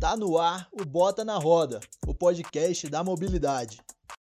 Tá no ar o Bota na Roda, o podcast da mobilidade.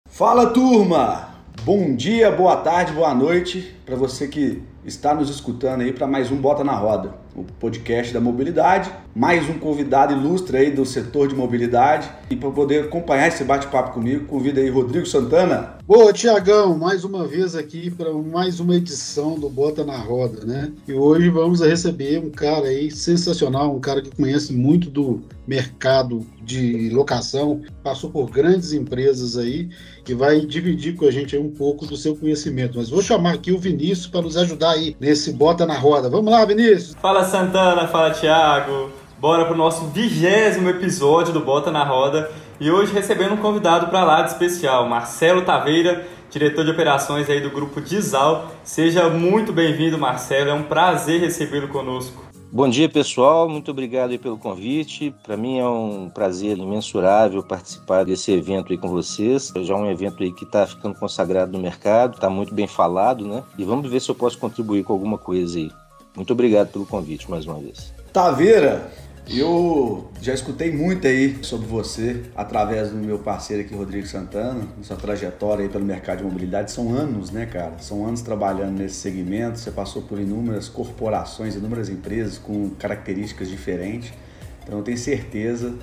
Fala turma! Bom dia, boa tarde, boa noite para você que está nos escutando aí para mais um Bota na Roda, o podcast da mobilidade. Mais um convidado ilustre aí do setor de mobilidade. E para poder acompanhar esse bate-papo comigo, convido aí Rodrigo Santana. Boa, Tiagão, mais uma vez aqui para mais uma edição do Bota na Roda, né? E hoje vamos receber um cara aí sensacional, um cara que conhece muito do mercado de locação, passou por grandes empresas aí e vai dividir com a gente um pouco do seu conhecimento. Mas vou chamar aqui o Vinícius para nos ajudar aí nesse Bota na Roda. Vamos lá, Vinícius! Fala Santana, fala Thiago. Bora pro nosso vigésimo episódio do Bota na Roda e hoje recebendo um convidado para lá de especial, Marcelo Taveira, diretor de operações aí do grupo Dizal. Seja muito bem-vindo, Marcelo. É um prazer recebê-lo conosco. Bom dia, pessoal. Muito obrigado pelo convite. Para mim é um prazer imensurável participar desse evento aí com vocês. É já um evento aí que está ficando consagrado no mercado, está muito bem falado, né? E vamos ver se eu posso contribuir com alguma coisa aí. Muito obrigado pelo convite mais uma vez. Taveira, eu já escutei muito aí sobre você através do meu parceiro aqui, Rodrigo Santana, sua trajetória aí pelo mercado de mobilidade. São anos, né, cara? São anos trabalhando nesse segmento. Você passou por inúmeras corporações, inúmeras empresas com características diferentes. Então eu tenho certeza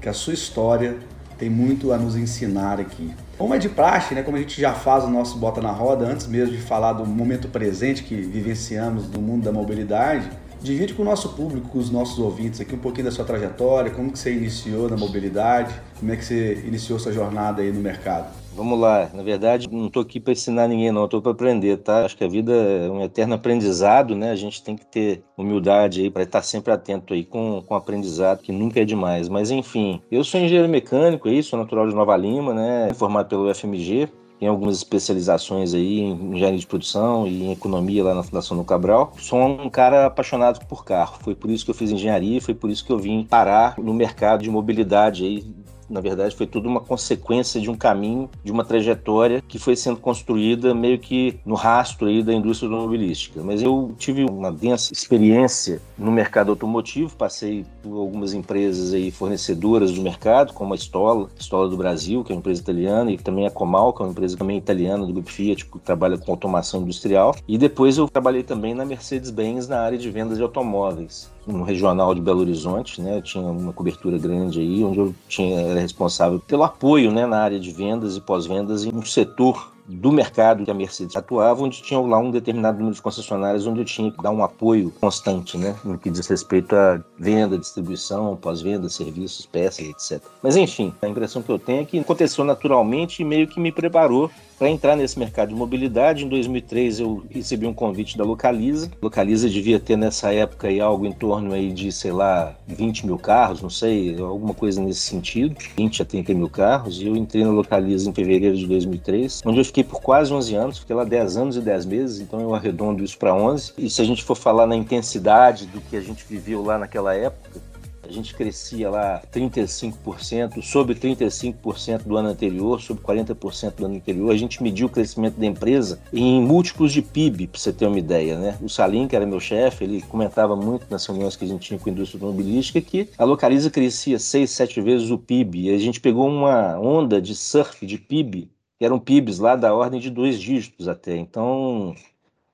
que a sua história tem muito a nos ensinar aqui. Como é de praxe, né? Como a gente já faz o nosso Bota na Roda, antes mesmo de falar do momento presente que vivenciamos no mundo da mobilidade, Divide com o nosso público, com os nossos ouvintes aqui um pouquinho da sua trajetória, como que você iniciou na mobilidade, como é que você iniciou sua jornada aí no mercado. Vamos lá, na verdade não estou aqui para ensinar ninguém não, estou para aprender, tá? Acho que a vida é um eterno aprendizado, né? A gente tem que ter humildade aí para estar sempre atento aí com, com aprendizado, que nunca é demais. Mas enfim, eu sou engenheiro mecânico aí, sou natural de Nova Lima, né? Formado pelo FMG, tem algumas especializações aí em engenharia de produção e em economia lá na Fundação do Cabral. Sou um cara apaixonado por carro. Foi por isso que eu fiz engenharia, foi por isso que eu vim parar no mercado de mobilidade aí na verdade, foi tudo uma consequência de um caminho, de uma trajetória que foi sendo construída meio que no rastro aí da indústria automobilística. Mas eu tive uma densa experiência no mercado automotivo, passei por algumas empresas aí fornecedoras do mercado, como a Stola, Stola do Brasil, que é uma empresa italiana, e também a Comal, que é uma empresa também italiana do grupo Fiat, que trabalha com automação industrial. E depois eu trabalhei também na Mercedes-Benz na área de vendas de automóveis no regional de Belo Horizonte, né? Eu tinha uma cobertura grande aí, onde eu tinha, era responsável pelo apoio né, na área de vendas e pós-vendas em um setor do mercado que a Mercedes atuava, onde tinha lá um determinado número de concessionárias onde eu tinha que dar um apoio constante, né, no que diz respeito à venda, distribuição, pós-venda, serviços, peças, etc. Mas enfim, a impressão que eu tenho é que aconteceu naturalmente e meio que me preparou para entrar nesse mercado de mobilidade. Em 2003 eu recebi um convite da Localiza. Localiza devia ter nessa época aí algo em torno aí de, sei lá, 20 mil carros, não sei, alguma coisa nesse sentido, 20 a 30 mil carros. E eu entrei na Localiza em fevereiro de 2003, onde eu fiquei por quase 11 anos, fiquei lá 10 anos e 10 meses, então eu arredondo isso para 11. E se a gente for falar na intensidade do que a gente viveu lá naquela época, a gente crescia lá 35%, sobre 35% do ano anterior, sobre 40% do ano anterior. A gente mediu o crescimento da empresa em múltiplos de PIB, para você ter uma ideia, né? O Salim, que era meu chefe, ele comentava muito nas reuniões que a gente tinha com a indústria automobilística que a Localiza crescia 6, 7 vezes o PIB. E a gente pegou uma onda de surf de PIB que eram PIBs lá da ordem de dois dígitos até. Então,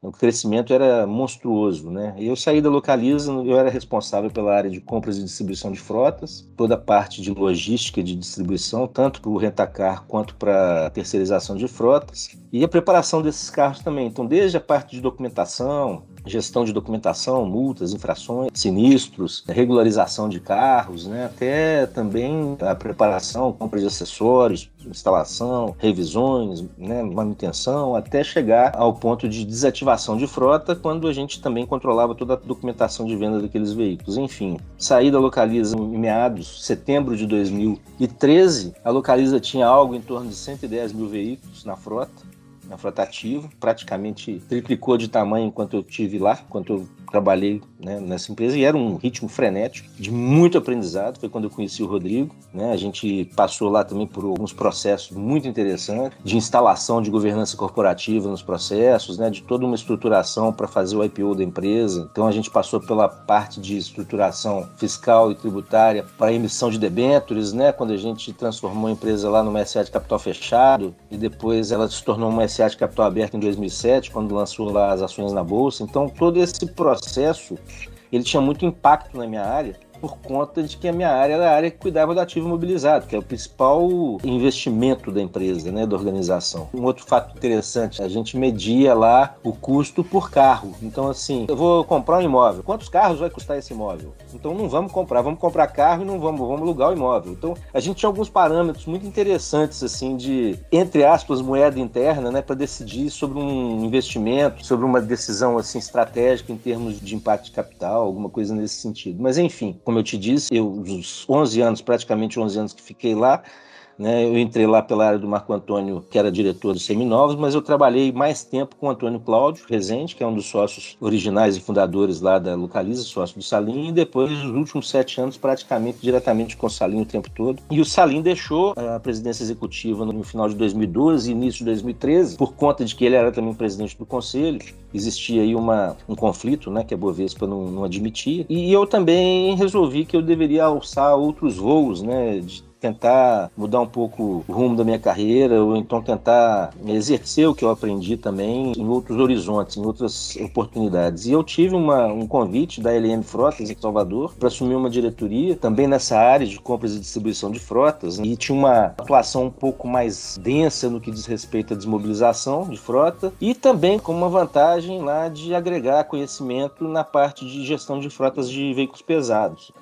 o crescimento era monstruoso, né? Eu saí da Localiza, eu era responsável pela área de compras e distribuição de frotas, toda a parte de logística de distribuição, tanto para o rentacar quanto para terceirização de frotas, e a preparação desses carros também. Então, desde a parte de documentação, gestão de documentação, multas, infrações, sinistros, regularização de carros, né? até também a preparação, compra de acessórios, instalação, revisões, né? manutenção, até chegar ao ponto de desativação de frota, quando a gente também controlava toda a documentação de venda daqueles veículos. Enfim, saí da Localiza em meados, setembro de 2013, a Localiza tinha algo em torno de 110 mil veículos na frota, na frota ativa, praticamente triplicou de tamanho enquanto eu tive lá, enquanto eu trabalhei né, nessa empresa e era um ritmo frenético, de muito aprendizado. Foi quando eu conheci o Rodrigo. Né? A gente passou lá também por alguns processos muito interessantes de instalação de governança corporativa nos processos, né? de toda uma estruturação para fazer o IPO da empresa. Então a gente passou pela parte de estruturação fiscal e tributária para emissão de debêntures, né? quando a gente transformou a empresa lá numa SA de capital fechado e depois ela se tornou uma SA de capital aberto em 2007, quando lançou lá as ações na bolsa. Então todo esse processo ele tinha muito impacto na minha área por conta de que a minha área era a área que cuidava do ativo imobilizado, que é o principal investimento da empresa, né, da organização. Um outro fato interessante, a gente media lá o custo por carro. Então, assim, eu vou comprar um imóvel. Quantos carros vai custar esse imóvel? Então, não vamos comprar, vamos comprar carro e não vamos, vamos alugar o imóvel. Então, a gente tinha alguns parâmetros muito interessantes, assim, de, entre aspas, moeda interna, né, para decidir sobre um investimento, sobre uma decisão, assim, estratégica em termos de impacto de capital, alguma coisa nesse sentido. Mas, enfim, como eu te disse, eu, os 11 anos, praticamente 11 anos que fiquei lá, né? Eu entrei lá pela área do Marco Antônio, que era diretor dos Seminovos, mas eu trabalhei mais tempo com o Antônio Cláudio Rezende, que é um dos sócios originais e fundadores lá da Localiza, sócio do Salim, e depois, os últimos sete anos, praticamente diretamente com o Salim o tempo todo. E o Salim deixou a presidência executiva no final de 2012 e início de 2013, por conta de que ele era também presidente do conselho. Existia aí uma, um conflito, né, que a Bovespa não, não admitia. E eu também resolvi que eu deveria alçar outros voos, né, de tentar mudar um pouco o rumo da minha carreira, ou então tentar exercer o que eu aprendi também em outros horizontes, em outras oportunidades. E eu tive uma, um convite da LM Frotas em Salvador para assumir uma diretoria também nessa área de compras e distribuição de frotas, e tinha uma atuação um pouco mais densa no que diz respeito à desmobilização de frota, e também com uma vantagem lá de agregar conhecimento na parte de gestão de frotas de veículos pesados.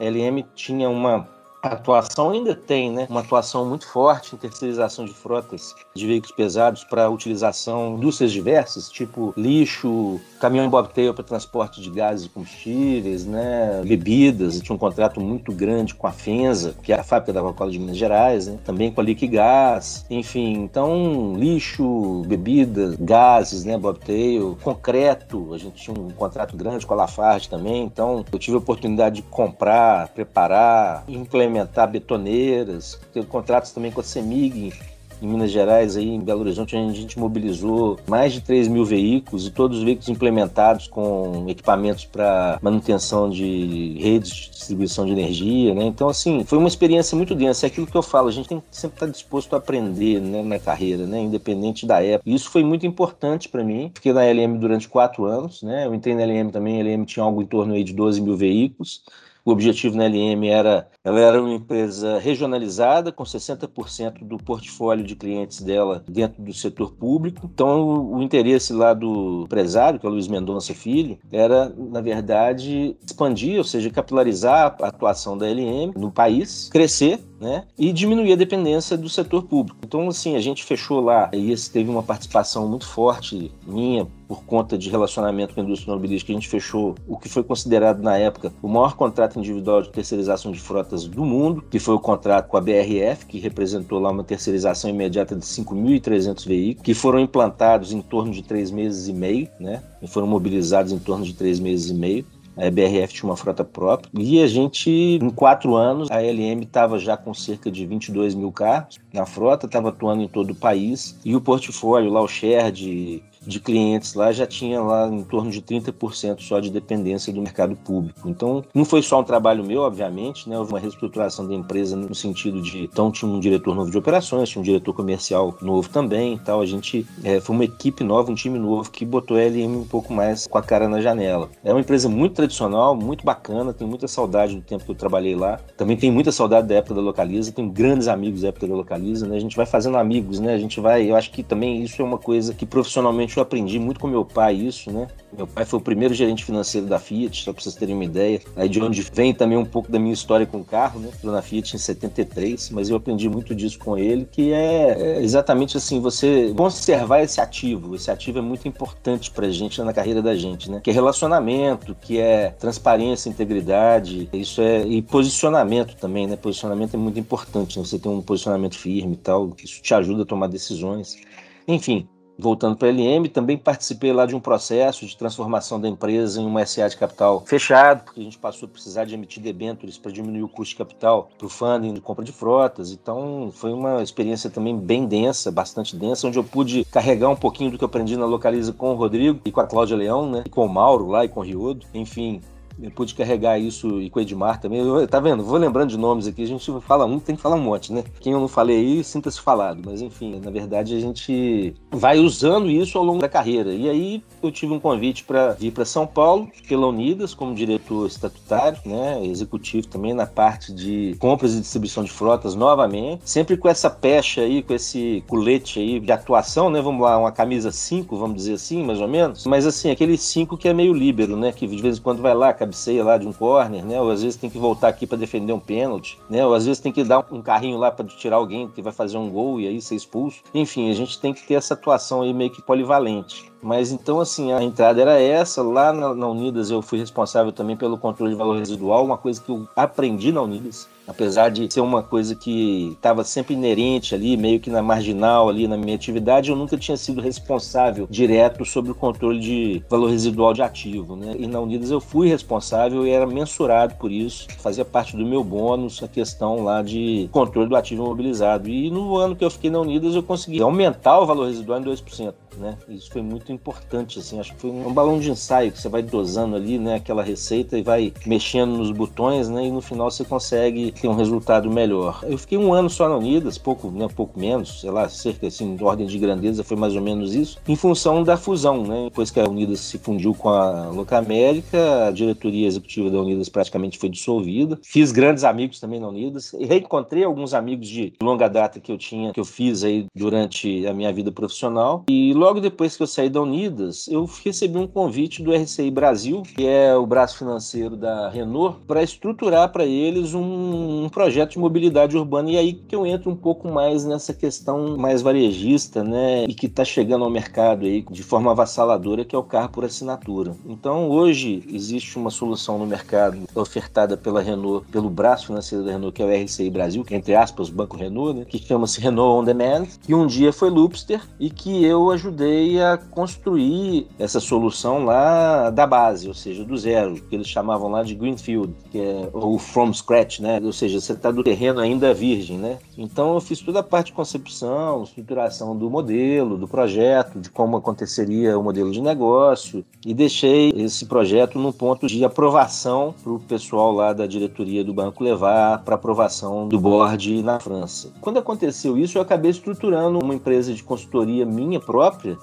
A LM tinha uma a atuação ainda tem, né? Uma atuação muito forte em terceirização de frotas de veículos pesados para utilização em indústrias diversas, tipo lixo, caminhão em bobtail para transporte de gases e combustíveis, né? Bebidas. Tinha um contrato muito grande com a Fenza, que é a fábrica da Coca-Cola de Minas Gerais, né? Também com a Liquigás. Enfim, então lixo, bebidas, gases, né? Bobtail, concreto. A gente tinha um contrato grande com a Lafarge também. Então eu tive a oportunidade de comprar, preparar, implementar implementar betoneiras, ter contratos também com a CEMIG em Minas Gerais, aí em Belo Horizonte, onde a gente mobilizou mais de 3 mil veículos e todos os veículos implementados com equipamentos para manutenção de redes de distribuição de energia, né? Então, assim, foi uma experiência muito densa. É aquilo que eu falo, a gente tem que sempre estar disposto a aprender né, na carreira, né? Independente da época. E isso foi muito importante para mim. Fiquei na LM durante quatro anos, né? Eu entrei na LM também, a LM tinha algo em torno aí de 12 mil veículos. O objetivo na LM era, ela era uma empresa regionalizada, com 60% do portfólio de clientes dela dentro do setor público. Então, o, o interesse lá do empresário, que é o Luiz Mendonça Filho, era, na verdade, expandir, ou seja, capilarizar a atuação da LM no país, crescer né? E diminuir a dependência do setor público. Então, assim, a gente fechou lá e esse teve uma participação muito forte minha por conta de relacionamento com a indústria automobilística. A gente fechou o que foi considerado na época o maior contrato individual de terceirização de frotas do mundo, que foi o contrato com a BRF, que representou lá uma terceirização imediata de 5.300 veículos, que foram implantados em torno de três meses e meio, né? E foram mobilizados em torno de três meses e meio. A BRF tinha uma frota própria. E a gente, em quatro anos, a LM estava já com cerca de 22 mil carros na frota, estava atuando em todo o país. E o portfólio lá, o share de de clientes lá já tinha lá em torno de 30% só de dependência do mercado público. Então, não foi só um trabalho meu, obviamente, né? Houve uma reestruturação da empresa no sentido de, então tinha um diretor novo de operações, tinha um diretor comercial novo também e tal. A gente é, foi uma equipe nova, um time novo que botou a LM um pouco mais com a cara na janela. É uma empresa muito tradicional, muito bacana, tenho muita saudade do tempo que eu trabalhei lá. Também tenho muita saudade da época da Localiza, tenho grandes amigos da época da Localiza, né? A gente vai fazendo amigos, né? A gente vai, eu acho que também isso é uma coisa que profissionalmente eu aprendi muito com meu pai isso, né? Meu pai foi o primeiro gerente financeiro da Fiat, só para vocês terem uma ideia. Aí de onde vem também um pouco da minha história com o carro, né? Estou na Fiat em 73, mas eu aprendi muito disso com ele, que é, é exatamente assim, você conservar esse ativo. Esse ativo é muito importante para a gente na carreira da gente, né? Que é relacionamento, que é transparência, integridade, isso é e posicionamento também, né? Posicionamento é muito importante, né? Você tem um posicionamento firme e tal, isso te ajuda a tomar decisões. Enfim, voltando para a LM, também participei lá de um processo de transformação da empresa em uma SA de capital fechado, porque a gente passou a precisar de emitir debêntures para diminuir o custo de capital para o funding de compra de frotas. Então, foi uma experiência também bem densa, bastante densa, onde eu pude carregar um pouquinho do que eu aprendi na Localiza com o Rodrigo e com a Cláudia Leão, né? E com o Mauro lá e com o Riodo. Enfim, eu pude carregar isso e com o Edmar também. Eu, tá vendo? Vou lembrando de nomes aqui, a gente fala um, tem que falar um monte, né? Quem eu não falei aí, sinta-se falado. Mas enfim, na verdade a gente vai usando isso ao longo da carreira. E aí eu tive um convite para vir para São Paulo, pela Unidas, como diretor estatutário, né? Executivo também na parte de compras e distribuição de frotas novamente. Sempre com essa pecha aí, com esse colete aí de atuação, né? Vamos lá, uma camisa 5, vamos dizer assim, mais ou menos. Mas assim, aquele 5 que é meio líbero, né? Que de vez em quando vai lá, cabeceia lá de um corner, né? Ou às vezes tem que voltar aqui para defender um pênalti, né? Ou às vezes tem que dar um carrinho lá para tirar alguém que vai fazer um gol e aí ser expulso. Enfim, a gente tem que ter essa atuação aí meio que polivalente. Mas então, assim, a entrada era essa. Lá na, na, Unidas eu fui responsável também pelo controle de valor residual, uma coisa que eu aprendi na Unidas. Apesar de ser uma coisa que estava sempre inerente ali, meio que na marginal ali na minha atividade, eu nunca tinha sido responsável direto sobre o controle de valor residual de ativo, né? E na Unidas eu fui responsável e era mensurado por isso, fazia parte do meu bônus a questão lá de controle do ativo imobilizado. E no ano que eu fiquei na Unidas eu consegui aumentar o valor residual em 2% né? Isso foi muito importante, assim. Acho que foi um balão de ensaio que você vai dosando ali, né? Aquela receita e vai mexendo nos botões, né? E no final você consegue ter um resultado melhor. Eu fiquei um ano só na Unidas, pouco, né? Pouco menos, sei lá, cerca assim, de ordem de grandeza foi mais ou menos isso, em função da fusão, né? Depois que a Unidas se fundiu com a Locamérica, a diretoria executiva da Unidas praticamente foi dissolvida. Fiz grandes amigos também na Unidas e reencontrei alguns amigos de longa data que eu tinha, que eu fiz aí durante a minha vida profissional e logo depois que eu saí da Unidas, eu recebi um convite do RCI Brasil, que é o braço financeiro da Renault, para estruturar para eles um, um, projeto de mobilidade urbana. E aí que eu entro um pouco mais nessa questão mais varejista, né? E que está chegando ao mercado aí de forma avassaladora, que é o carro por assinatura. Então, hoje existe uma solução no mercado ofertada pela Renault, pelo braço financeiro da Renault, que é o RCI Brasil, que é, entre aspas, o Banco Renault, né? Que chama-se Renault On Demand, que um dia foi Loopster e que eu ajudei a construir essa solução lá da base, ou seja, do zero, que eles chamavam lá de Greenfield, que é o from scratch, né? Ou seja, você está do terreno ainda virgem, né? Então eu fiz toda a parte de concepção, estruturação do modelo, do projeto, de como aconteceria o modelo de negócio e deixei esse projeto num ponto de aprovação para o pessoal lá da diretoria do banco levar para aprovação do board na França. Quando aconteceu isso, eu acabei estruturando uma empresa de consultoria minha própria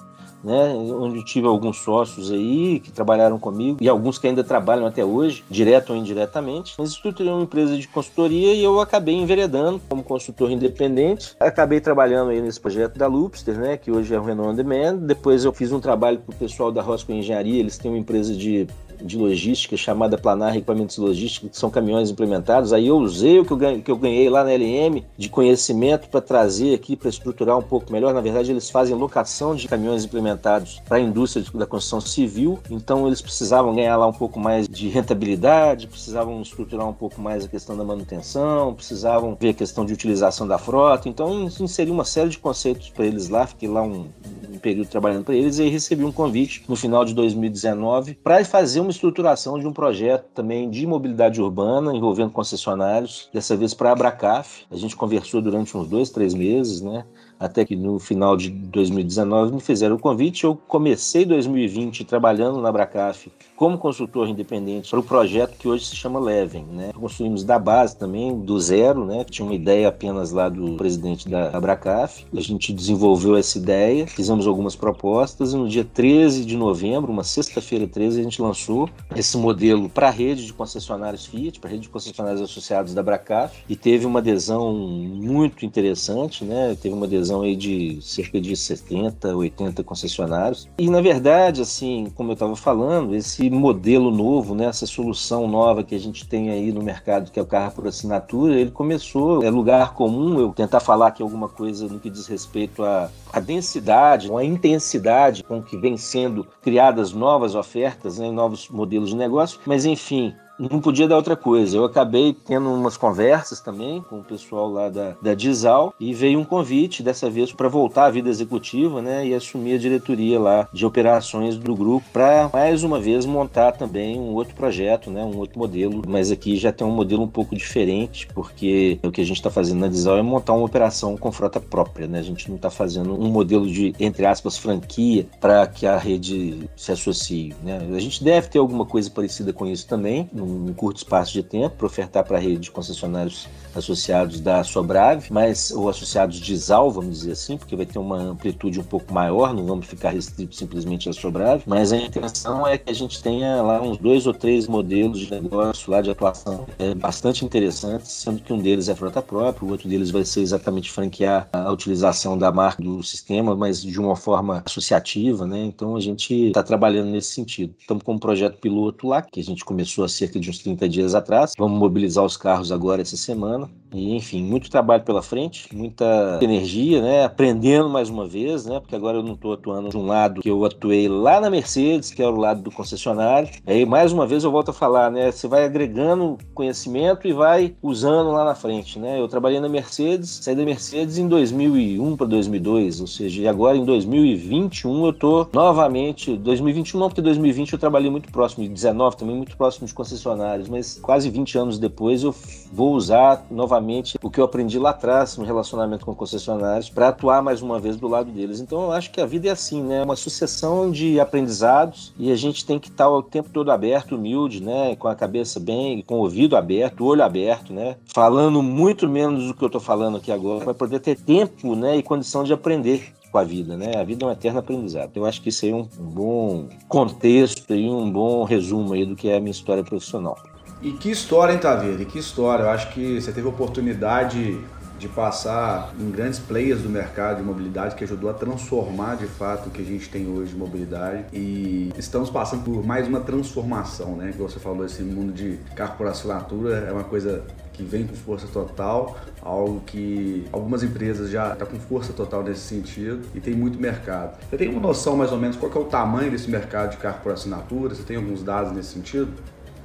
né, onde tive alguns sócios aí que trabalharam comigo e alguns que ainda trabalham até hoje, direto ou indiretamente. Mas estruturei uma empresa de consultoria e eu acabei enveredando como consultor independente. Acabei trabalhando aí nesse projeto da Loopster, né, que hoje é o Renault On Demand. Depois eu fiz um trabalho para o pessoal da Rosco Engenharia, eles têm uma empresa de de logística chamada Planar Equipamentos Logísticos, que são caminhões implementados. Aí eu usei o que eu ganhei, que eu ganhei lá na LM de conhecimento para trazer aqui, para estruturar um pouco melhor. Na verdade, eles fazem locação de caminhões implementados para a indústria da construção civil, então eles precisavam ganhar lá um pouco mais de rentabilidade, precisavam estruturar um pouco mais a questão da manutenção, precisavam ver a questão de utilização da frota. Então, inseri uma série de conceitos para eles lá. Fiquei lá um, um período trabalhando para eles e recebi um convite no final de 2019 para fazer uma estruturação de um projeto também de mobilidade urbana envolvendo concessionários, dessa vez para a Abracaf. A gente conversou durante uns dois, três meses, né? até que no final de 2019 me fizeram o convite. Eu comecei 2020 trabalhando na Abracaf como consultor independente para o projeto que hoje se chama Leven. Né? Construímos da base também, do zero, né? tinha uma ideia apenas lá do presidente da Abracaf. A gente desenvolveu essa ideia, fizemos algumas propostas e no dia 13 de novembro, uma sexta-feira 13, a gente lançou esse modelo para a rede de concessionários Fiat, para a rede de concessionários associados da Abracaf e teve uma adesão muito interessante, né? teve uma adesão aí de cerca de 70, 80 concessionários. E na verdade, assim, como eu estava falando, esse modelo novo, né, essa solução nova que a gente tem aí no mercado, que é o carro por assinatura, ele começou, é lugar comum eu tentar falar aqui alguma coisa no que diz respeito à, à densidade, a intensidade com que vem sendo criadas novas ofertas, né, novos modelos de negócio, mas enfim, não podia dar outra coisa. Eu acabei tendo umas conversas também com o pessoal lá da, da Dizal e veio um convite dessa vez para voltar à vida executiva, né, e assumir a diretoria lá de operações do grupo para mais uma vez montar também um outro projeto, né, um outro modelo, mas aqui já tem um modelo um pouco diferente, porque o que a gente está fazendo na Dizal é montar uma operação com frota própria, né? A gente não está fazendo um modelo de entre aspas franquia para que a rede se associe, né? A gente deve ter alguma coisa parecida com isso também, num curto espaço de tempo, para ofertar para a rede de concessionários associados da Sobrave, mas ou associados de ZAL, vamos dizer assim, porque vai ter uma amplitude um pouco maior, não vamos ficar restrito simplesmente à Sobrave, mas a intenção é que a gente tenha lá uns dois ou três modelos de negócio lá de atuação é, bastante interessantes, sendo que um deles é frota própria, o outro deles vai ser exatamente franquear a utilização da marca do sistema, mas de uma forma associativa, né? Então a gente está trabalhando nesse sentido. Estamos com um projeto piloto lá, que a gente começou há cerca de uns 30 dias atrás. Vamos mobilizar os carros agora essa semana. E, enfim, muito trabalho pela frente, muita energia, né? Aprendendo mais uma vez, né? Porque agora eu não estou atuando de um lado que eu atuei lá na Mercedes, que é o lado do concessionário. Aí, mais uma vez, eu volto a falar, né? Você vai agregando conhecimento e vai usando lá na frente, né? Eu trabalhei na Mercedes, saí da Mercedes em 2001 para 2002, ou seja, agora em 2021 eu estou novamente, 2021 não, porque 2020 eu trabalhei muito próximo, de 19 também muito próximo de concessionários, mas quase 20 anos depois eu vou usar novamente o que eu aprendi lá atrás no relacionamento com concessionários para atuar mais uma vez do lado deles. Então eu acho que a vida é assim, né? Uma sucessão de aprendizados e a gente tem que estar o tempo todo aberto, humilde, né? Com a cabeça bem, com o ouvido aberto, o olho aberto, né? Falando muito menos do que eu estou falando aqui agora, para poder ter tempo, né? E condição de aprender com a vida, né? A vida é um eterno aprendizado. Eu acho que isso aí é um bom contexto e um bom resumo aí do que é a minha história profissional. E que história, hein, Taveira? E que história. Eu acho que você teve oportunidade de passar em grandes players do mercado de mobilidade que ajudou a transformar de fato o que a gente tem hoje de mobilidade e estamos passando por mais uma transformação, né? Que você falou, esse mundo de carro por assinatura é uma coisa que vem com força total, algo que algumas empresas já estão tá com força total nesse sentido e tem muito mercado. Você tem uma noção mais ou menos qual é o tamanho desse mercado de carro por assinatura? Você tem alguns dados nesse sentido?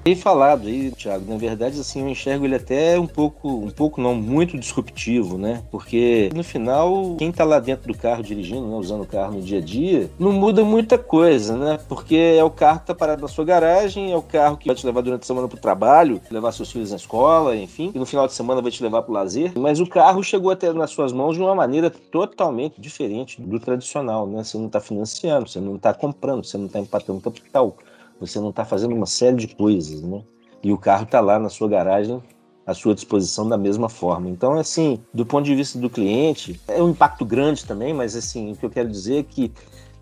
Bem falado aí, Thiago. Na verdade, assim, eu enxergo ele até um pouco, um pouco não, muito disruptivo, né? Porque no final, quem tá lá dentro do carro dirigindo, né, usando o carro no dia a dia, não muda muita coisa, né? Porque é o carro que tá parado na sua garagem, é o carro que vai te levar durante a semana pro trabalho, levar seus filhos na escola, enfim, e no final de semana vai te levar pro lazer. Mas o carro chegou até nas suas mãos de uma maneira totalmente diferente do tradicional, né? Você não tá financiando, você não tá comprando, você não tá empatando capital você não está fazendo uma série de coisas, né? E o carro está lá na sua garagem à sua disposição da mesma forma. Então, assim, do ponto de vista do cliente, é um impacto grande também, mas assim, o que eu quero dizer é que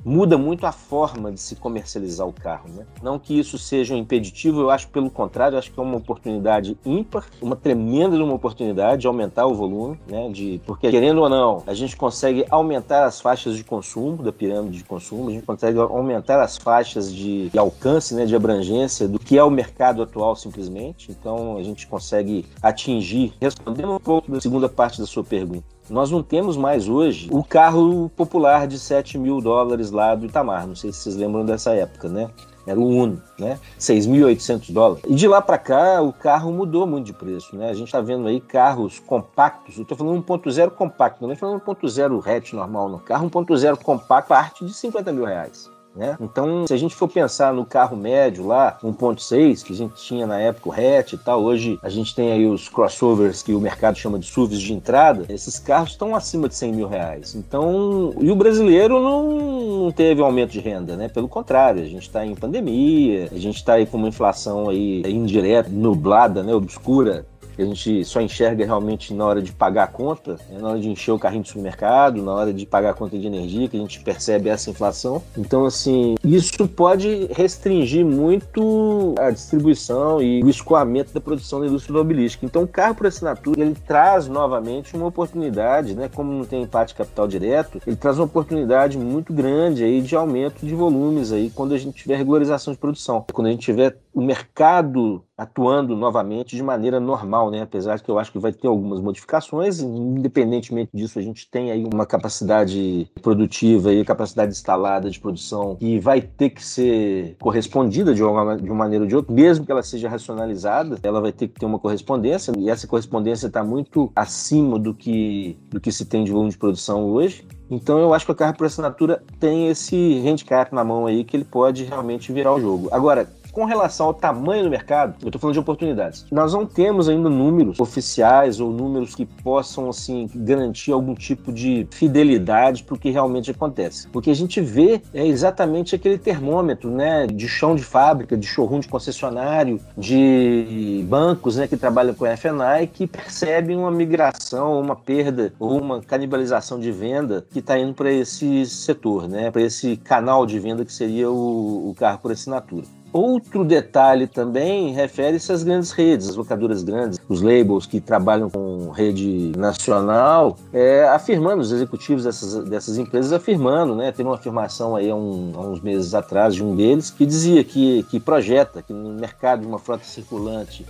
muda muito a forma de se comercializar o carro. Né? Não que isso seja um impeditivo, eu acho pelo contrário, acho que é uma oportunidade ímpar, uma tremenda uma oportunidade de aumentar o volume, né? de, porque querendo ou não, a gente consegue aumentar as faixas de consumo, da pirâmide de consumo, a gente consegue aumentar as faixas de, de alcance, né? de abrangência do que é o mercado atual simplesmente, então a gente consegue atingir, respondendo um pouco da segunda parte da sua pergunta, nós não temos mais hoje o carro popular de 7 mil dólares lá do Itamar. Não sei se vocês lembram dessa época, né? Era o Uno, né? 6.800 dólares. E de lá para cá, o carro mudou muito de preço, né? A gente está vendo aí carros compactos. Eu tô falando 1.0 compacto, não estou falando 1.0 hatch normal, no carro 1.0 compacto parte de 50 mil reais. Né? Então, se a gente for pensar no carro médio lá, 1.6, que a gente tinha na época o hatch e tal, hoje a gente tem aí os crossovers que o mercado chama de SUVs de entrada, esses carros estão acima de 100 mil reais. Então, e o brasileiro não, teve aumento de renda, né? Pelo contrário, a gente está em pandemia, a gente está aí com uma inflação aí indireta, nublada, né, obscura, que a gente só enxerga realmente na hora de pagar a conta, né? na hora de encher o carrinho do supermercado, na hora de pagar a conta de energia, que a gente percebe essa inflação. Então, assim, isso pode restringir muito a distribuição e o escoamento da produção da indústria automobilística. Então, o carro por assinatura, ele traz novamente uma oportunidade, né? Como não tem empate capital direto, ele traz uma oportunidade muito grande aí de aumento de volumes aí quando a gente tiver regularização de produção. Quando a gente tiver o mercado atuando novamente de maneira normal, né? Apesar que eu acho que vai ter algumas modificações, independentemente disso, a gente tem aí uma capacidade produtiva e capacidade instalada de produção que vai ter que ser correspondida de uma, de uma maneira ou de outra, mesmo que ela seja racionalizada, ela vai ter que ter uma correspondência, e essa correspondência está muito acima do que, do que se tem de volume de produção hoje. Então eu acho que o carro por assinatura tem esse handicap na mão aí que ele pode realmente virar o jogo. Agora, com relação ao tamanho do mercado, eu estou falando de oportunidades. Nós não temos ainda números oficiais ou números que possam assim garantir algum tipo de fidelidade para o que realmente acontece. O que a gente vê é exatamente aquele termômetro, né, de chão de fábrica, de showroom de concessionário, de bancos, né, que trabalham com FNI que percebem uma migração, uma perda ou uma canibalização de venda que está indo para esse setor, né, para esse canal de venda que seria o, o carro por assinatura. Outro detalhe também refere-se às grandes redes, as locadoras grandes, os labels que trabalham com rede nacional, é, afirmando, os executivos dessas, dessas empresas afirmando, né? Teve uma afirmação aí há, um, há, uns meses atrás de um deles que dizia que, que projeta que no mercado de uma frota circulante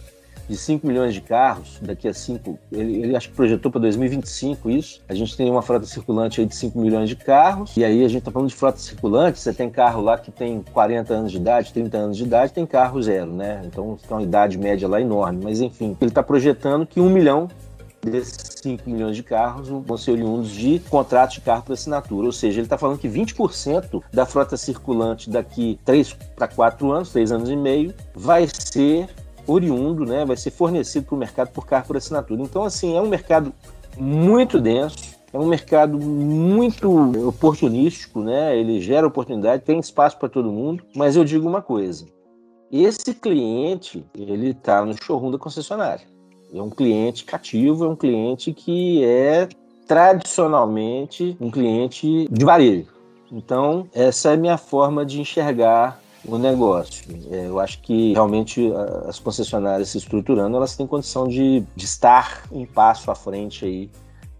de 5 milhões de carros, daqui a 5, ele, ele acho que projetou para 2025 isso. A gente tem uma frota circulante aí de 5 milhões de carros, e aí a gente está falando de frota circulante, você tem carro lá que tem 40 anos de idade, 30 anos de idade, tem carro zero, né? Então tem uma idade média lá enorme, mas enfim, ele está projetando que 1 milhão desses 5 milhões de carros vão ser oriundos de contratos de carro por assinatura. Ou seja, ele está falando que 20% da frota circulante daqui 3 para 4 anos, 3 anos e meio, vai ser oriundo, né, vai ser fornecido para o mercado por carro por assinatura. Então, assim, é um mercado muito denso, é um mercado muito oportunístico, né? Ele gera oportunidade, tem espaço para todo mundo. Mas eu digo uma coisa: esse cliente ele está no showroom da concessionária. É um cliente cativo, é um cliente que é tradicionalmente um cliente de varejo. Então, essa é a minha forma de enxergar o negócio. É, eu acho que realmente as concessionárias se estruturando, elas têm condição de, de estar um passo à frente aí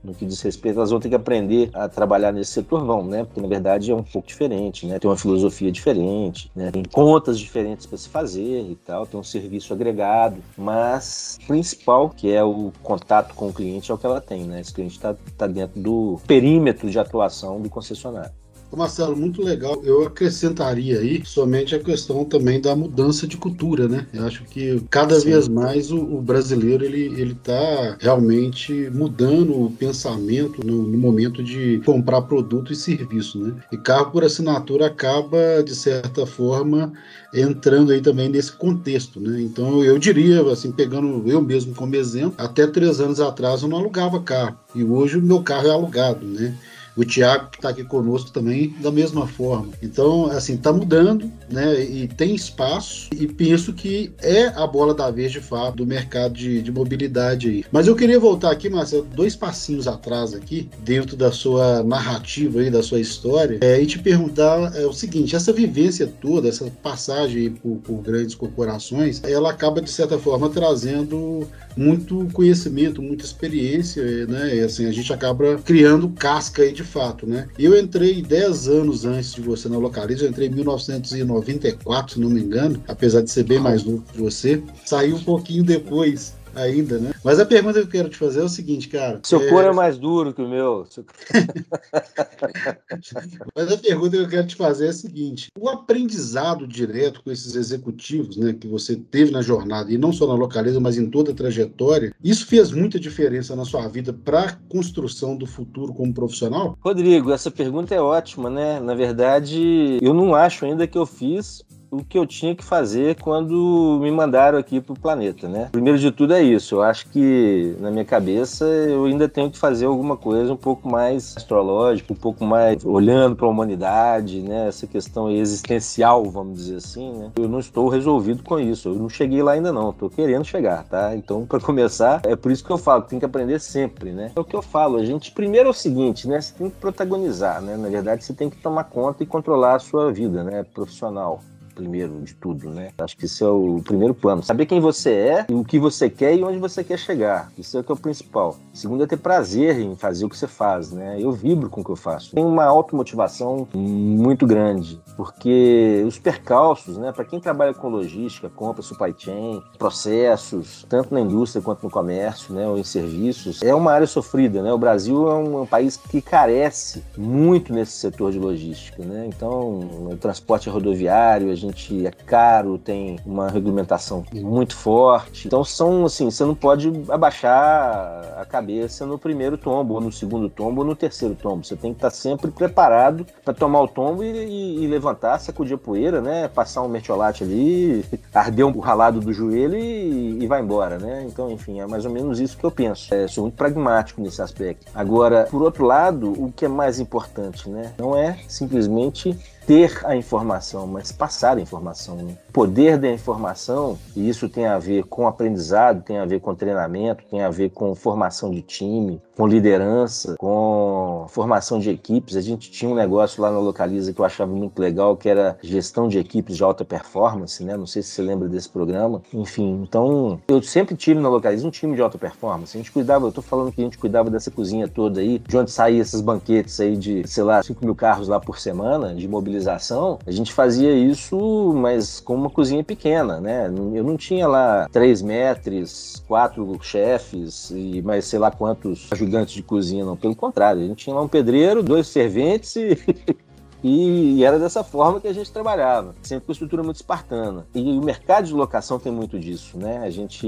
no que diz respeito, elas vão ter que aprender a trabalhar nesse setor, vão, né? Porque na verdade é um pouco diferente, né? Tem uma filosofia diferente, né? Tem contas diferentes para se fazer e tal, tem um serviço agregado, mas o principal, que é o contato com o cliente, é o que ela tem, né? Esse cliente está tá dentro do perímetro de atuação do concessionário. Marcelo, muito legal. Eu acrescentaria aí somente a questão também da mudança de cultura, né? Eu acho que cada Sim. vez mais o, o, brasileiro ele ele está realmente mudando o pensamento no, no, momento de comprar produto e serviço, né? E carro por assinatura acaba de certa forma entrando aí também nesse contexto, né? Então eu diria, assim, pegando eu mesmo como exemplo, até três anos atrás eu não alugava carro e hoje o meu carro é alugado, né? O Tiago, que está aqui conosco também, da mesma forma. Então, assim, está mudando, né? E tem espaço, e penso que é a bola da vez, de fato, do mercado de, de mobilidade aí. Mas eu queria voltar aqui, Marcelo, dois passinhos atrás aqui, dentro da sua narrativa aí, da sua história, é, e te perguntar é, o seguinte: essa vivência toda, essa passagem por, por grandes corporações, ela acaba, de certa forma, trazendo muito conhecimento, muita experiência, né? E assim, a gente acaba criando casca aí de fato, né? Eu entrei 10 anos antes de você na Localiza, eu entrei em 1994, se não me engano, apesar de ser bem mais novo que você. Saí um pouquinho depois ainda, né? Mas a pergunta que eu quero te fazer é o seguinte, cara. Seu é... couro é mais duro que o meu. Mas a pergunta que eu quero te fazer é a seguinte: o aprendizado direto com esses executivos, né, que você teve na jornada, e não só na localiza, mas em toda a trajetória, isso fez muita diferença na sua vida para a construção do futuro como profissional? Rodrigo, essa pergunta é ótima, né? Na verdade, eu não acho ainda que eu fiz o que eu tinha que fazer quando me mandaram aqui para o planeta, né? Primeiro de tudo é isso. Eu acho que na minha cabeça eu ainda tenho que fazer alguma coisa um pouco mais astrológica, um pouco mais olhando para a humanidade, né? Essa questão existencial, vamos dizer assim, né? Eu não estou resolvido com isso. Eu não cheguei lá ainda não. Estou querendo chegar, tá? Então, para começar, é por isso que eu falo, tem que aprender sempre, né? É o que eu falo. A gente primeiro é o seguinte, né? Você tem que protagonizar, né? Na verdade, você tem que tomar conta e controlar a sua vida, né? Profissional primeiro de tudo, né? Acho que isso é o primeiro plano. Saber quem você é, o que você quer e onde você quer chegar. Isso é o que é o principal. Segundo é ter prazer em fazer o que você faz, né? Eu vibro com o que eu faço. Tem uma automotivação muito grande, porque os percalços, né? Para quem trabalha com logística, compra, supply chain, processos, tanto na indústria quanto no comércio, né? Ou em serviços, é uma área sofrida, né? O Brasil é um, um país que carece muito nesse setor de logística, né? Então, o transporte rodoviário, a gente é caro, tem uma regulamentação muito forte. Então, são assim, você não pode abaixar a cabeça no primeiro tombo, ou no segundo tombo, ou no terceiro tombo. Você tem que estar sempre preparado para tomar o tombo e, e, e, levantar, sacudir a poeira, né? Passar um mertiolate ali, arder um ralado do joelho e, e vai embora, né? Então, enfim, é mais ou menos isso que eu penso. É, sou muito pragmático nesse aspecto. Agora, por outro lado, o que é mais importante, né? Não é simplesmente ter a informação, mas passar a informação. Né? Poder da informação, e isso tem a ver com aprendizado, tem a ver com treinamento, tem a ver com formação de time, com liderança, com formação de equipes. A gente tinha um negócio lá na Localiza que eu achava muito legal, que era gestão de equipes de alta performance, né? Não sei se você lembra desse programa. Enfim, então eu sempre tive na Localiza um time de alta performance. A gente cuidava, eu tô falando que a gente cuidava dessa cozinha toda aí, de onde saía esses banquetes aí de, sei lá, 5 mil carros lá por semana de mobilização. A gente fazia isso, mas com uma cozinha pequena, né? Eu não tinha lá 3 metros, quatro chefes e mais sei lá quantos ajudantes de cozinha, não. Pelo contrário, a gente tinha lá um pedreiro, dois serventes e. E era dessa forma que a gente trabalhava, sempre com estrutura muito espartana. E o mercado de locação tem muito disso, né? A gente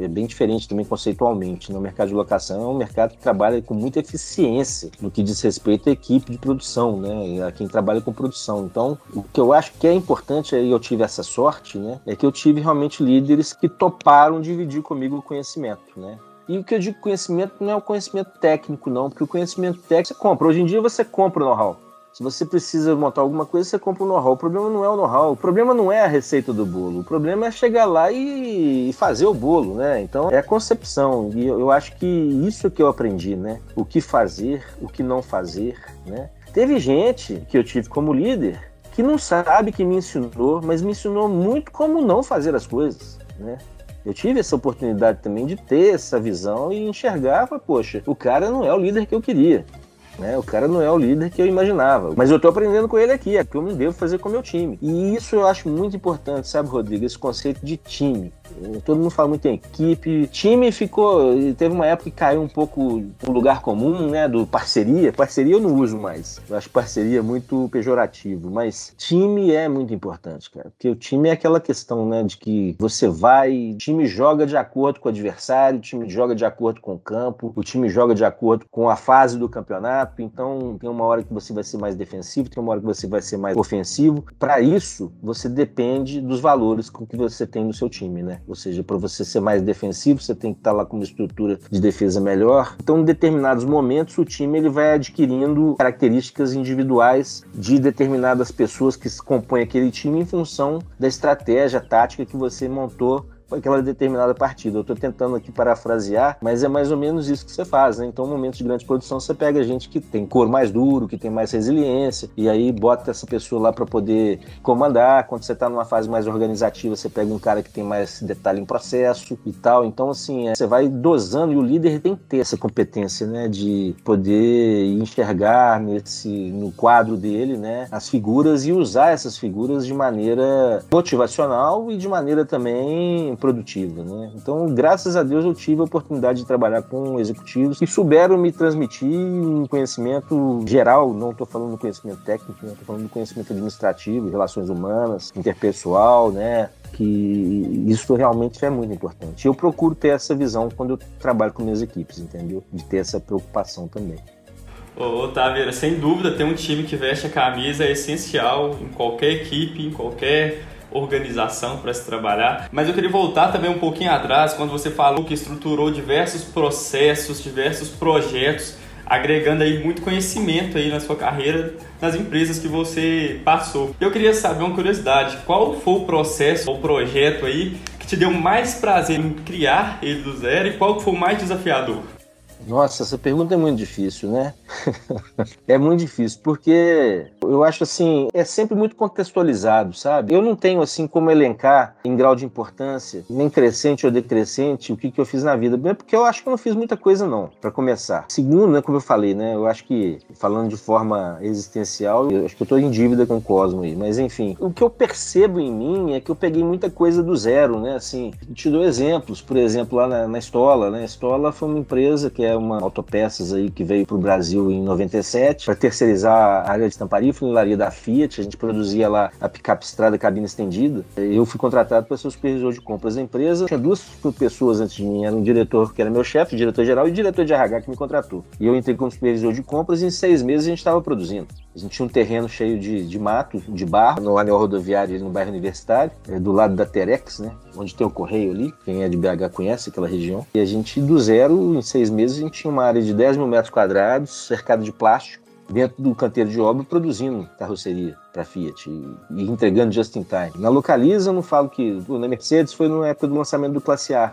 é bem diferente também conceitualmente. No né? mercado de locação é um mercado que trabalha com muita eficiência no que diz respeito à equipe de produção, né? A quem trabalha com produção. Então, o que eu acho que é importante, e eu tive essa sorte, né? É que eu tive realmente líderes que toparam dividir comigo o conhecimento, né? E o que eu digo conhecimento não é o conhecimento técnico, não, porque o conhecimento técnico você compra. Hoje em dia você compra o know-how. Se você precisa montar alguma coisa, você compra o know-how. O problema não é o know-how, o problema não é a receita do bolo. O problema é chegar lá e fazer o bolo, né? Então é a concepção. E eu acho que isso que eu aprendi, né? O que fazer, o que não fazer, né? Teve gente que eu tive como líder que não sabe que me ensinou, mas me ensinou muito como não fazer as coisas, né? Eu tive essa oportunidade também de ter essa visão e enxergar, poxa, o cara não é o líder que eu queria. Né? O cara não é o líder que eu imaginava. Mas eu tô aprendendo com ele aqui, é que eu não devo fazer com o meu time. E isso eu acho muito importante, sabe, Rodrigo? Esse conceito de time. Todo mundo fala muito em equipe. Time ficou. Teve uma época que caiu um pouco o lugar comum, né? Do parceria. Parceria eu não uso mais. Eu acho parceria muito pejorativo. Mas time é muito importante, cara. Porque o time é aquela questão, né? De que você vai. O time joga de acordo com o adversário, o time joga de acordo com o campo, o time joga de acordo com a fase do campeonato. Então tem uma hora que você vai ser mais defensivo, tem uma hora que você vai ser mais ofensivo. Para isso, você depende dos valores com que você tem no seu time, né? Ou seja, para você ser mais defensivo, você tem que estar tá lá com uma estrutura de defesa melhor. Então, em determinados momentos, o time ele vai adquirindo características individuais de determinadas pessoas que compõem aquele time em função da estratégia tática que você montou aquela determinada partida. Eu estou tentando aqui parafrasear, mas é mais ou menos isso que você faz, né? Então, no momento de grande produção, você pega gente que tem cor mais duro, que tem mais resiliência, e aí bota essa pessoa lá para poder comandar. Quando você está numa fase mais organizativa, você pega um cara que tem mais detalhe em processo e tal. Então, assim, é, você vai dosando e o líder tem que ter essa competência, né? De poder enxergar nesse, no quadro dele, né? As figuras e usar essas figuras de maneira motivacional e de maneira também produtiva. Né? Então, graças a Deus, eu tive a oportunidade de trabalhar com executivos que souberam me transmitir um conhecimento geral, não estou falando do conhecimento técnico, estou falando do conhecimento administrativo, relações humanas, interpessoal, né? que isso realmente é muito importante. Eu procuro ter essa visão quando eu trabalho com minhas equipes, entendeu? De ter essa preocupação também. Ô, Taveira, sem dúvida, ter um time que veste a camisa é essencial em qualquer equipe, em qualquer organização para se trabalhar. Mas eu queria voltar também um pouquinho atrás, quando você falou que estruturou diversos processos, diversos projetos, agregando aí muito conhecimento aí na sua carreira nas empresas que você passou. Eu queria saber uma curiosidade, qual foi o processo ou projeto aí que te deu mais prazer em criar ele do zero e qual foi o mais desafiador? Nossa, essa pergunta é muito difícil, né? é muito difícil, porque eu acho assim, é sempre muito contextualizado, sabe? Eu não tenho assim como elencar em grau de importância, nem crescente ou decrescente, o que, que eu fiz na vida. Porque eu acho que eu não fiz muita coisa, não, para começar. Segundo, né, como eu falei, né? Eu acho que, falando de forma existencial, eu acho que eu tô em dívida com o Cosmo aí. Mas enfim, o que eu percebo em mim é que eu peguei muita coisa do zero, né? Assim, te dou exemplos, por exemplo, lá na, na Estola, né? A Estola foi uma empresa que é uma autopeças aí que veio para o Brasil em 97 para terceirizar a área de tamparia e funilaria da Fiat. A gente produzia lá a picape estrada cabine estendida. Eu fui contratado para ser o supervisor de compras da empresa. Tinha duas pessoas antes de mim. Era um diretor que era meu chefe, diretor geral, e diretor de RH que me contratou. E eu entrei como supervisor de compras e em seis meses a gente estava produzindo. A gente tinha um terreno cheio de, de mato, de barro, no anel rodoviário, no bairro universitário, é, do lado da Terex, né? Onde tem o correio ali. Quem é de BH conhece aquela região. E a gente, do zero, em seis meses, gente tinha uma área de 10 mil metros quadrados, cercada de plástico, dentro do canteiro de obra, produzindo carroceria para Fiat e, entregando just in time. Na Localiza, eu não falo que na Mercedes foi na época do lançamento do Classe A,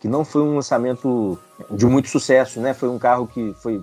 que não foi um lançamento de muito sucesso, né? Foi um carro que foi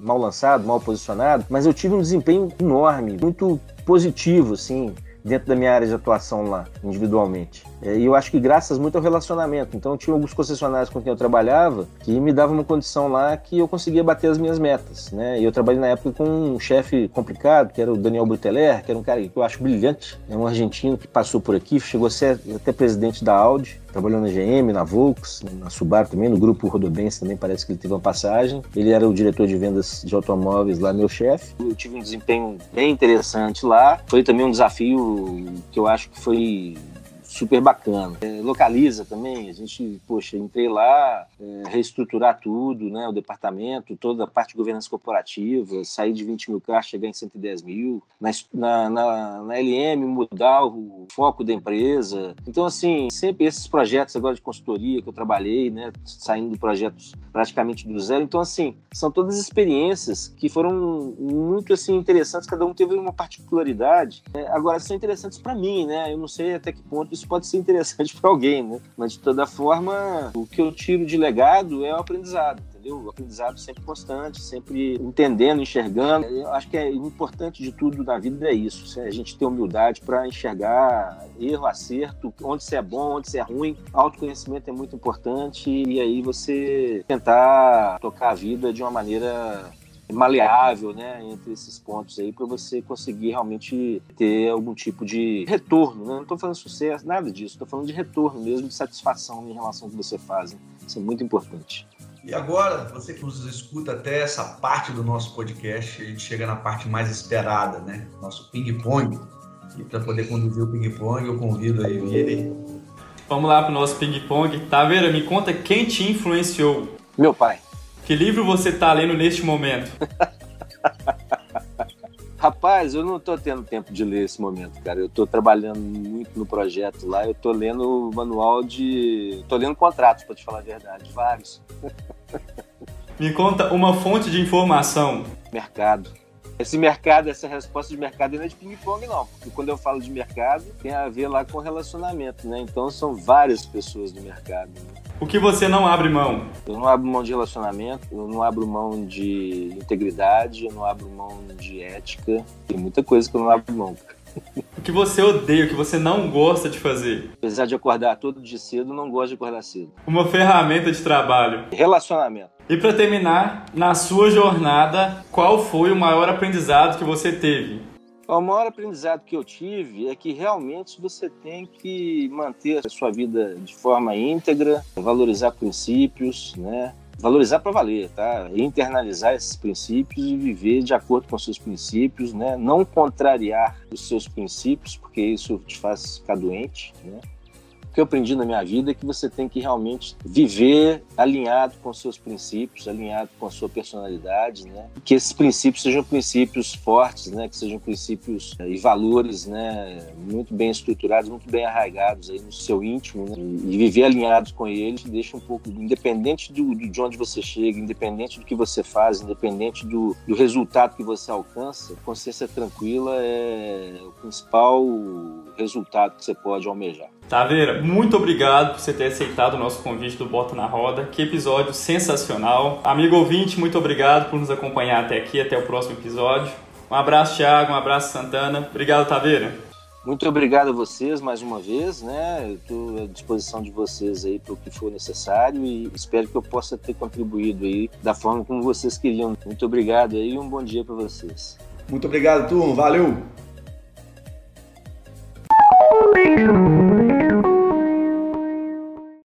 mal lançado, mal posicionado, mas eu tive um desempenho enorme, muito positivo, assim, dentro da minha área de atuação lá, individualmente. É, e eu acho que graças muito ao relacionamento. Então, tinha alguns concessionários com quem eu trabalhava que me davam uma condição lá que eu conseguia bater as minhas metas, né? E eu trabalhei na época com um chefe complicado, que era o Daniel Bruteler, que era um cara que eu acho brilhante, é um argentino que passou por aqui, chegou a ser até presidente da Audi, trabalhou na GM, na Volks, na Subaru também, no grupo Rodobenz também parece que ele teve uma passagem. Ele era o diretor de vendas de automóveis lá, meu chefe. Eu tive um desempenho bem interessante lá. Foi também um desafio que eu acho que foi super bacana. É, localiza também, a gente, poxa, entrei lá, é, reestruturar tudo, né, o departamento, toda a parte de governança corporativa, sair de 20 mil carros, chegar em 110 mil, na, na, na, LM mudar o foco da empresa. Então, assim, sempre esses projetos agora de consultoria que eu trabalhei, né, saindo de projetos praticamente do zero. Então, assim, são todas experiências que foram muito, assim, interessantes, cada um teve uma particularidade. Né? Agora, são interessantes para mim, né, eu não sei até que ponto isso isso pode ser interessante para alguém, né? Mas de toda forma, o que eu tiro de legado é o aprendizado. Entendeu? O aprendizado sempre constante, sempre entendendo, enxergando. Eu acho que é importante de tudo na vida é isso, a gente ter humildade para enxergar erro, acerto, onde você é bom, onde você é ruim. Autoconhecimento é muito importante e aí você tentar tocar a vida de uma maneira maleável, né, entre esses pontos aí para você conseguir realmente ter algum tipo de retorno, né? Não estou falando sucesso, nada disso, estou falando de retorno mesmo, de satisfação em relação ao que você faz. Né? Isso é muito importante. E agora, você que nos escuta até essa parte do nosso podcast, a gente chega na parte mais esperada, né? Nosso ping-pong. E para poder conduzir o ping-pong, eu convido aí Vire. Vamos lá para o nosso ping-pong. Taveira, me conta quem te influenciou. Meu pai. Que livro você está lendo neste momento? Rapaz, eu não estou tendo tempo de ler esse momento, cara. Eu estou trabalhando muito no projeto lá. Eu estou lendo o manual de. Estou lendo contratos, para te falar a verdade, vários. Me conta uma fonte de informação. Mercado. Esse mercado, essa resposta de mercado não é de ping-pong, não. Porque quando eu falo de mercado, tem a ver lá com relacionamento, né? Então são várias pessoas do mercado. Né? O que você não abre mão? Eu não abro mão de relacionamento, eu não abro mão de integridade, eu não abro mão de ética. Tem muita coisa que eu não abro mão. O que você odeia, o que você não gosta de fazer? Apesar de acordar todo dia cedo, não gosto de acordar cedo. Uma ferramenta de trabalho. Relacionamento. E para terminar, na sua jornada, qual foi o maior aprendizado que você teve? O maior aprendizado que eu tive é que realmente você tem que manter a sua vida de forma íntegra, valorizar princípios, né? Valorizar para valer, tá? Internalizar esses princípios e viver de acordo com os seus princípios, né? Não contrariar os seus princípios, porque isso te faz ficar doente, né? Que eu aprendi na minha vida é que você tem que realmente viver alinhado com seus princípios, alinhado com a sua personalidade, né? Que esses princípios sejam princípios fortes, né? Que sejam princípios eh, e valores, né? Muito bem estruturados, muito bem arraigados aí no seu íntimo, né? E viver alinhados com eles deixa um pouco, independente do, de onde você chega, independente do que você faz, independente do, do resultado que você alcança, consciência tranquila é o principal resultado que você pode almejar. Taveira, muito obrigado por você ter aceitado o nosso convite do Bota na Roda. Que episódio sensacional. Amigo ouvinte, muito obrigado por nos acompanhar até aqui, até o próximo episódio. Um abraço, Thiago, um abraço, Santana. Obrigado, Taveira. Muito obrigado a vocês mais uma vez, né? Estou à disposição de vocês aí para o que for necessário e espero que eu possa ter contribuído aí da forma como vocês queriam. Muito obrigado aí e um bom dia para vocês. Muito obrigado, turma. Valeu!